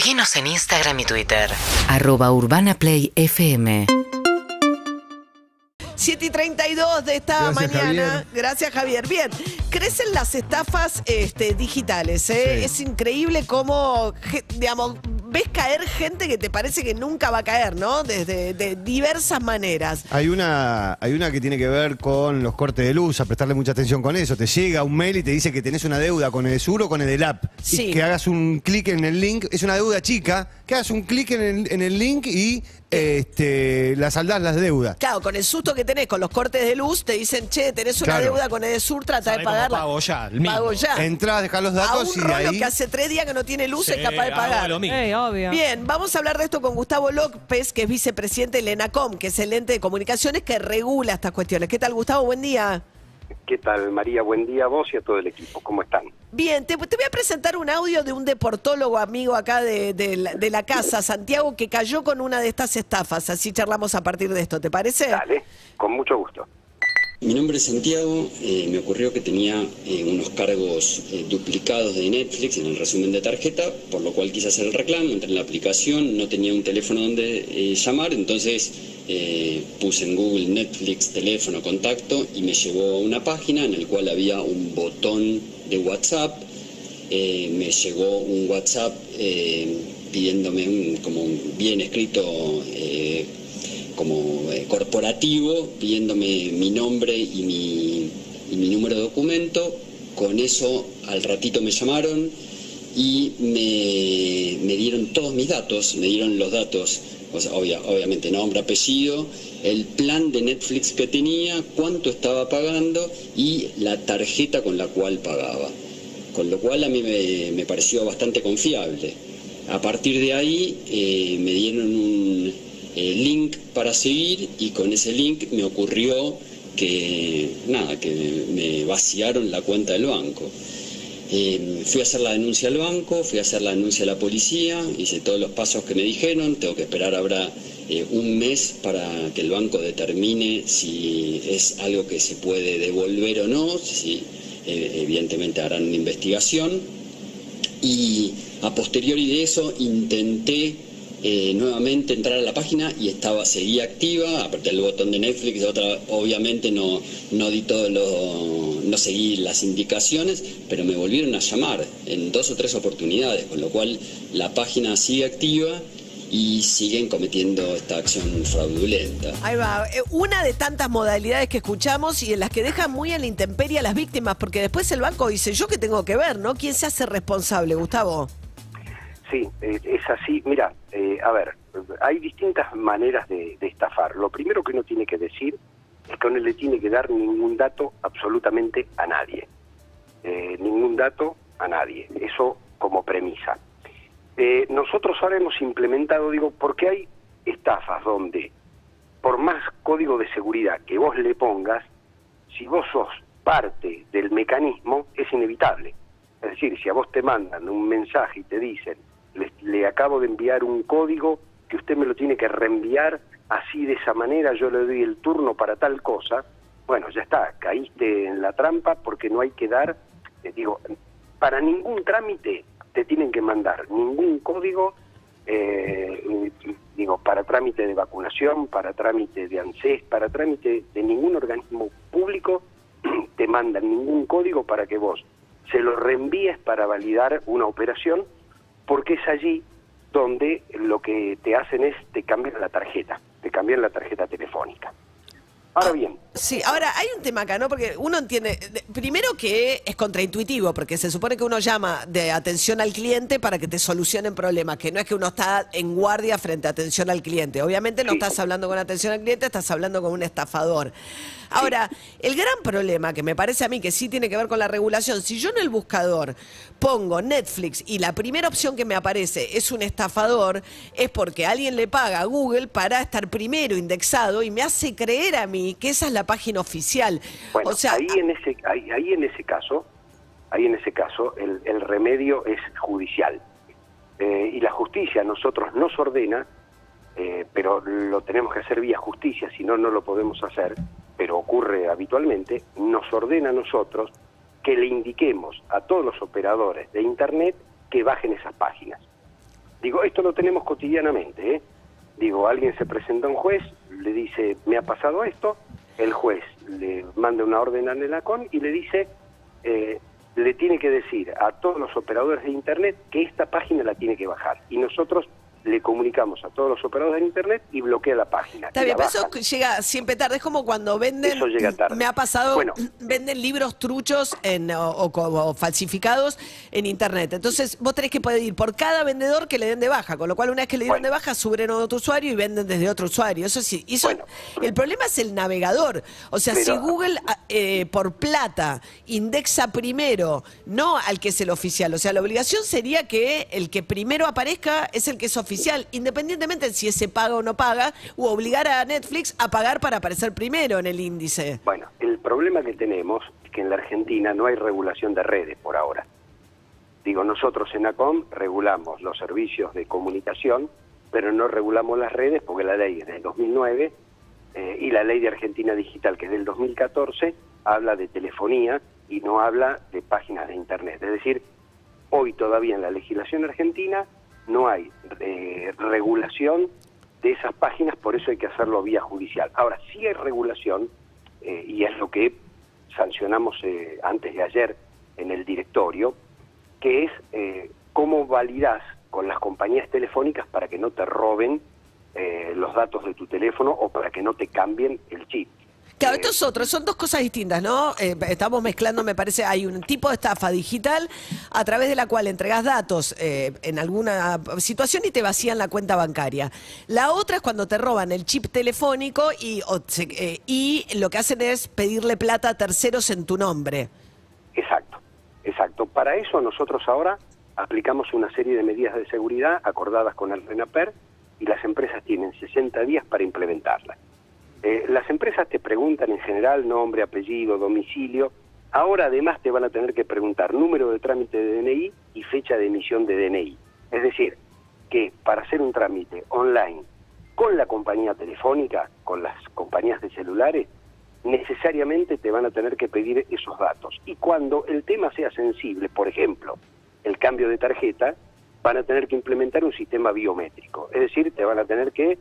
Seguinos en Instagram y Twitter. Arroba Urbana Play FM. 7 y 32 de esta Gracias, mañana. Javier. Gracias, Javier. Bien, crecen las estafas este, digitales. ¿eh? Sí. Es increíble cómo, digamos, ves caer gente que te parece que nunca va a caer, ¿no? Desde de diversas maneras. Hay una, hay una que tiene que ver con los cortes de luz, a prestarle mucha atención con eso. Te llega un mail y te dice que tenés una deuda con el Sur o con el app. Sí. Y que hagas un clic en el link, es una deuda chica, que hagas un clic en el, en el link y este, la saldás las deudas. Claro, con el susto que tenés con los cortes de luz, te dicen, che, tenés una Claro. deuda con Edesur, trata de ¿Sabe cómo pagarla. pago ya? El mismo. Pago ya. Entrás, dejás los a datos un y de rollo ahí. que hace tres días que no tiene luz Sí, es capaz de pagar. lo mismo. Ey, obvio. Bien, vamos a hablar de esto con Gustavo López, que es vicepresidente del ENACOM, que es el ente de comunicaciones que regula estas cuestiones. ¿Qué tal, Gustavo? Buen día. ¿Qué tal, María? Buen día a vos y a todo el equipo. ¿Cómo están? Bien, te, te voy a presentar un audio de un deportólogo amigo acá de, de la, de la casa, Santiago, que cayó con una de estas estafas. Así charlamos a partir de esto, ¿te parece? Dale, con mucho gusto. Mi nombre es Santiago, eh, me ocurrió que tenía eh, unos cargos eh, duplicados de Netflix en el resumen de tarjeta, por lo cual quise hacer el reclamo, entré en la aplicación, no tenía un teléfono donde eh, llamar, entonces eh, puse en Google Netflix, teléfono, contacto y me llevó una página en la cual había un botón de WhatsApp, eh, me llegó un WhatsApp eh, pidiéndome un, como bien escrito como corporativo, pidiéndome mi nombre y mi, y mi número de documento. Con eso al ratito me llamaron y me, me dieron todos mis datos, me dieron los datos, o sea, obvia- obviamente nombre, apellido, el plan de Netflix que tenía, cuánto estaba pagando y la tarjeta con la cual pagaba. Con lo cual a mí me, me pareció bastante confiable. A partir de ahí eh, me dieron un eh, link para seguir y con ese link me ocurrió que nada, que me vaciaron la cuenta del banco. Eh, fui a hacer la denuncia al banco, fui a hacer la denuncia a la policía, hice todos los pasos que me dijeron, tengo que esperar ahora eh, un mes para que el banco determine si es algo que se puede devolver o no, si eh, evidentemente harán una investigación. Y a posteriori de eso intenté eh, nuevamente entrar a la página y estaba seguía activa, apreté el botón de Netflix, otra, obviamente no, no di todo lo, no seguí las indicaciones, pero me volvieron a llamar en dos o tres oportunidades, con lo cual la página sigue activa y siguen cometiendo esta acción fraudulenta. Ahí va. Eh, Una de tantas modalidades que escuchamos y en las que dejan muy a la intemperie a las víctimas, porque después el banco dice, ¿yo qué tengo que ver, no? ¿Quién se hace responsable, Gustavo? Sí, eh, es así. Mira, eh, a ver, hay distintas maneras de, estafar. Lo primero que uno tiene que decir es que no le tiene que dar ningún dato absolutamente a nadie. Eh, ningún dato a nadie. Eso como premisa. Eh, nosotros ahora hemos implementado, digo, porque hay estafas donde, por más código de seguridad que vos le pongas, si vos sos parte del mecanismo, es inevitable. Es decir, si a vos te mandan un mensaje y te dicen, le, le acabo de enviar un código que usted me lo tiene que reenviar así de esa manera, yo le doy el turno para tal cosa, bueno, ya está, caíste en la trampa porque no hay que dar, eh, digo, para ningún trámite te tienen que mandar ningún código, eh, digo, para trámite de vacunación, para trámite de ANSES, para trámite de ningún organismo público, te mandan ningún código para que vos se lo reenvíes para validar una operación, porque es allí donde lo que te hacen es te cambian la tarjeta, te cambian la tarjeta telefónica. Ahora bien, Sí, ahora hay un tema acá, ¿no? Porque uno entiende, de- primero que es contraintuitivo, porque se supone que uno llama de atención al cliente para que te solucionen problemas, que no es que uno está en guardia frente a atención al cliente. Obviamente no Sí. estás hablando con atención al cliente, estás hablando con un estafador. Ahora, el gran problema que me parece a mí que sí tiene que ver con la regulación, si yo en el buscador pongo Netflix y la primera opción que me aparece es un estafador, es porque alguien le paga a Google para estar primero indexado y me hace creer a mí que esa es la página oficial. Bueno, o sea, ahí en ese ahí, ahí en ese caso, ahí en ese caso el, el remedio es judicial Eh, y la justicia a nosotros nos ordena, eh, pero lo tenemos que hacer vía justicia, si no no lo podemos hacer, pero ocurre habitualmente, nos ordena a nosotros que le indiquemos a todos los operadores de internet que bajen esas páginas. Digo, esto lo tenemos cotidianamente, ¿eh? Digo, alguien se presenta a un juez, le dice, me ha pasado esto, el juez le manda una orden al ENACON y le dice, eh, le tiene que decir a todos los operadores de Internet que esta página la tiene que bajar. Y nosotros le comunicamos a todos los operadores de Internet y bloquea la página. Está bien, eso llega siempre tarde. Es como cuando venden. Eso llega tarde. Me ha pasado, Bueno. venden libros truchos en, o, o co- o falsificados en internet. Entonces, vos tenés que pedir por cada vendedor que le den de baja. Con lo cual, una vez que le dieron Bueno. de baja, suben a otro usuario y venden desde otro usuario. Eso sí. Eso, Bueno. El problema es el navegador. O sea, Pero- si Google ah, eh, por plata indexa primero, no al que es el oficial. O sea, la obligación sería que el que primero aparezca es el que es independientemente de si ese paga o no paga, u obligar a Netflix a pagar para aparecer primero en el índice. Bueno, el problema que tenemos es que en la Argentina no hay regulación de redes por ahora. Digo, nosotros en ACOM regulamos los servicios de comunicación, pero no regulamos las redes porque la ley es del 2009 eh, y la ley de Argentina Digital, que es del 2014, habla de telefonía y no habla de páginas de Internet. Es decir, hoy todavía en la legislación argentina no hay eh, regulación de esas páginas, por eso hay que hacerlo vía judicial. Ahora, sí hay regulación, eh, y es lo que sancionamos eh, antes de ayer en el directorio, que es eh, cómo validás con las compañías telefónicas para que no te roben eh, los datos de tu teléfono o para que no te cambien el chip. Claro, esto es otro, son dos cosas distintas, ¿no? Eh, estamos mezclando, me parece, hay un tipo de estafa digital a través de la cual entregas datos eh, en alguna situación y te vacían la cuenta bancaria. La otra es cuando te roban el chip telefónico y, eh, y lo que hacen es pedirle plata a terceros en tu nombre. Exacto, exacto. Para eso nosotros ahora aplicamos una serie de medidas de seguridad acordadas con el RENAPER y las empresas tienen 60 días para implementarlas. Eh, las empresas te preguntan en general nombre, apellido, domicilio. Ahora además te van a tener que preguntar número de trámite de DNI y fecha de emisión de DNI. Es decir, que para hacer un trámite online con la compañía telefónica, con las compañías de celulares, necesariamente te van a tener que pedir esos datos. Y cuando el tema sea sensible, por ejemplo, el cambio de tarjeta, van a tener que implementar un sistema biométrico. Es decir, te van a tener que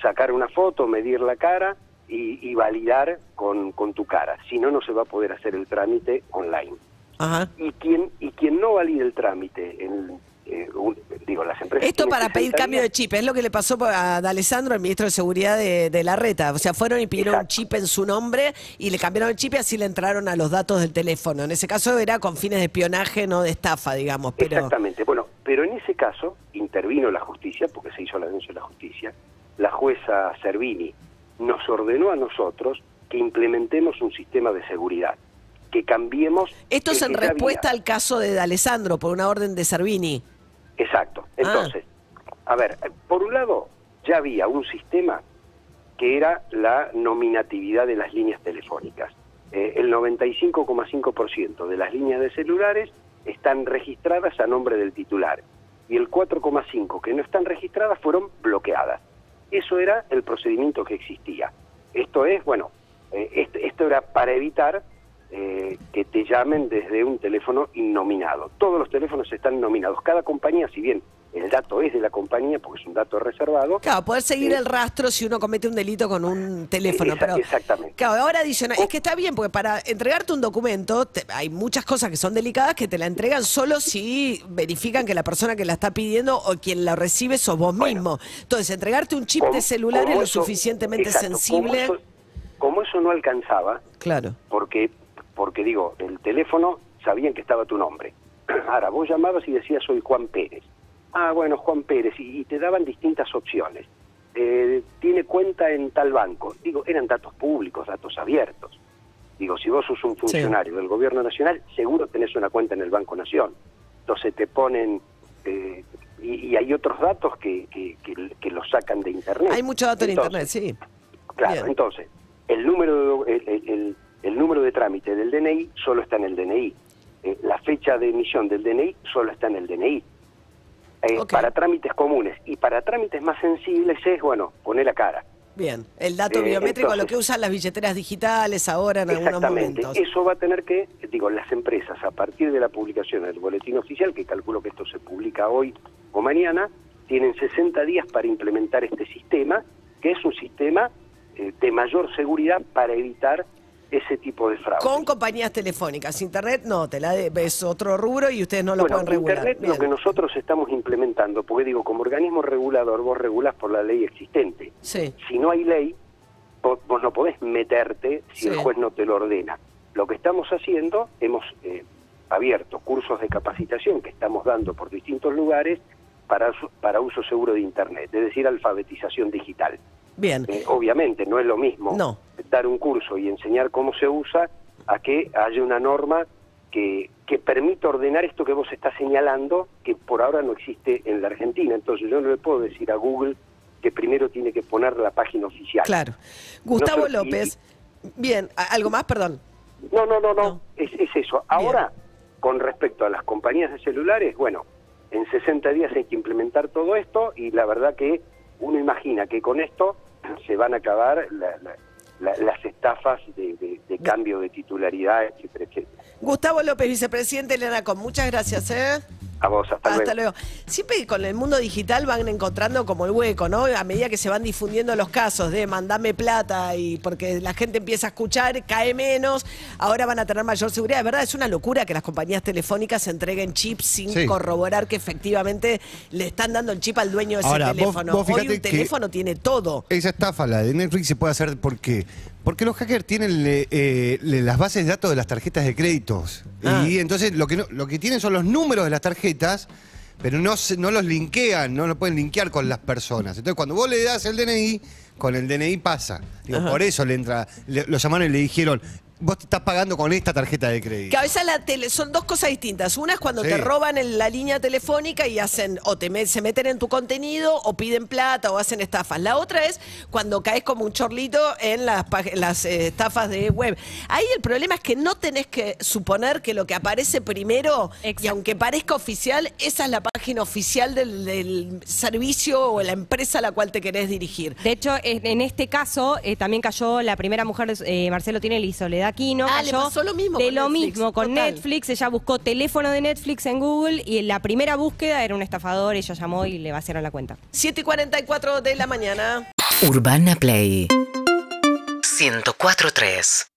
sacar una foto, medir la cara y, y validar con, con tu cara. Si no, no se va a poder hacer el trámite online. Ajá. Y quien, y quien no valide el trámite, en, eh, un- digo, las empresas... Esto para pedir 60 cambio de chip, es lo que le pasó a D'Alessandro, el ministro de Seguridad de, de la Reta. O sea, fueron y pidieron un chip en su nombre y le cambiaron el chip y así le entraron a los datos del teléfono. En ese caso era con fines de espionaje, no de estafa, digamos. Pero Exactamente. Bueno, pero en ese caso intervino la justicia, porque se hizo la denuncia de la justicia, la jueza Servini nos ordenó a nosotros que implementemos un sistema de seguridad, que cambiemos... esto es en respuesta al caso de D'Alessandro por una orden de Servini. Exacto. Ah. Entonces, a ver, por un lado, ya había un sistema que era la nominatividad de las líneas telefónicas. Eh, el 95,5% de las líneas de celulares están registradas a nombre del titular y el 4,5% que no están registradas fueron bloqueadas. Eso era el procedimiento que existía. Esto es, bueno, eh, esto era para evitar eh, que te llamen desde un teléfono innominado. Todos los teléfonos están nominados. Cada compañía, si bien el dato es de la compañía, porque es un dato reservado, Claro, poder seguir Sí. el rastro si uno comete un delito con un teléfono. Esa- pero, exactamente. Claro, ahora adicional. Es que está bien, porque para entregarte un documento te- hay muchas cosas que son delicadas que te la entregan solo si verifican que la persona que la está pidiendo o quien la recibe sos vos Bueno. mismo. Entonces, entregarte un chip como- de celular es lo suficientemente exacto, sensible. Como eso, como eso no alcanzaba, Claro. porque, porque digo, el teléfono sabían que estaba tu nombre. Ahora, vos llamabas y decías soy Juan Pérez. Ah, bueno, Juan Pérez, y, y te daban distintas opciones. Eh, tiene cuenta en tal banco. Digo, eran datos públicos, datos abiertos. Digo, si vos sos un funcionario del gobierno nacional, seguro tenés una cuenta en el Banco Nación. Entonces te ponen... eh, y, y hay otros datos que, que, que, que los sacan de Internet. Hay mucho dato en internet, sí. Claro, Bien. entonces, el número, de- el, el- el- el número de trámite del DNI solo está en el DNI. Eh, la fecha de emisión del DNI solo está en el DNI. Eh. Para trámites comunes y para trámites más sensibles es, bueno, poner la cara. Bien, el dato Eh, biométrico, lo que usan las billeteras digitales ahora en algunos Exactamente. momentos. Eso va a tener que, digo, las empresas, a partir de la publicación del boletín oficial, que calculo que esto se publica hoy o mañana, tienen 60 días para implementar este sistema, que es un sistema eh, de mayor seguridad para evitar ese tipo de fraude. Con compañías telefónicas, internet no, te la de- es otro rubro y ustedes no lo bueno, pueden regular. Internet lo que nosotros estamos implementando, porque digo, como organismo regulador, vos regulás por la ley existente. Sí. Si no hay ley, vos, vos no podés meterte si Sí. el juez no te lo ordena. Lo que estamos haciendo, hemos eh, abierto cursos de capacitación que estamos dando por distintos lugares para, para uso seguro de Internet, es decir, alfabetización digital. Bien. Eh, obviamente no es lo mismo No. dar un curso y enseñar cómo se usa a que haya una norma que, que permita ordenar esto que vos estás señalando, que por ahora no existe en la Argentina. Entonces yo no le puedo decir a Google que primero tiene que poner la página oficial. Claro. Gustavo No sé, y- López. Bien, ¿a- ¿algo más? Perdón. No, no, no, no, No. Es, es eso. Ahora, con respecto a las compañías de celulares, bueno, en 60 días hay que implementar todo esto y la verdad que uno imagina que con esto se van a acabar la- la- la- las estafas de, de- de cambio de titularidad, etcétera, etcétera. Gustavo López, vicepresidente de Lenacom. Muchas gracias, ¿eh? A vos, hasta, Hasta luego. luego. Siempre con el mundo digital van encontrando como el hueco, ¿no? A medida que se van difundiendo los casos de mandame plata y porque la gente empieza a escuchar, cae menos, ahora van a tener mayor seguridad. De verdad, es una locura que las compañías telefónicas entreguen chips sin Sí. corroborar que efectivamente le están dando el chip al dueño de ese Ahora, vos- teléfono. vos Hoy fíjate un teléfono tiene todo. Esa estafa, la de Netflix, se puede hacer porque porque los hackers tienen eh, eh, las bases de datos de las tarjetas de créditos. Ah. Y entonces lo que, no- lo que tienen son los números de las tarjetas, pero no, se- no los linkean, no lo pueden linkear con las personas. Entonces cuando vos le das el DNI, con el DNI pasa. Digo, por eso le entra, le- lo llamaron y le dijeron, vos te estás pagando con esta tarjeta de crédito. Que a veces la tele, son dos cosas distintas. Una es cuando Sí. te roban en la línea telefónica y hacen, o te se meten en tu contenido, o piden plata, o hacen estafas. La otra es cuando caes como un chorlito en las, pag- en las eh, estafas de web. Ahí el problema es que no tenés que suponer que lo que aparece primero, y aunque parezca oficial, esa es la página oficial del, del servicio o la empresa a la cual te querés dirigir. De hecho, en este caso eh, también cayó la primera mujer, eh, Marcelo Tinelli y Soledad Aquino. Ah, le cayó pasó lo mismo De con lo Netflix, mismo con total. Netflix. Ella buscó teléfono de Netflix en Google y en la primera búsqueda era un estafador. Ella llamó y le vaciaron la cuenta. 7 y 44 de la mañana. Urbana Play 104.3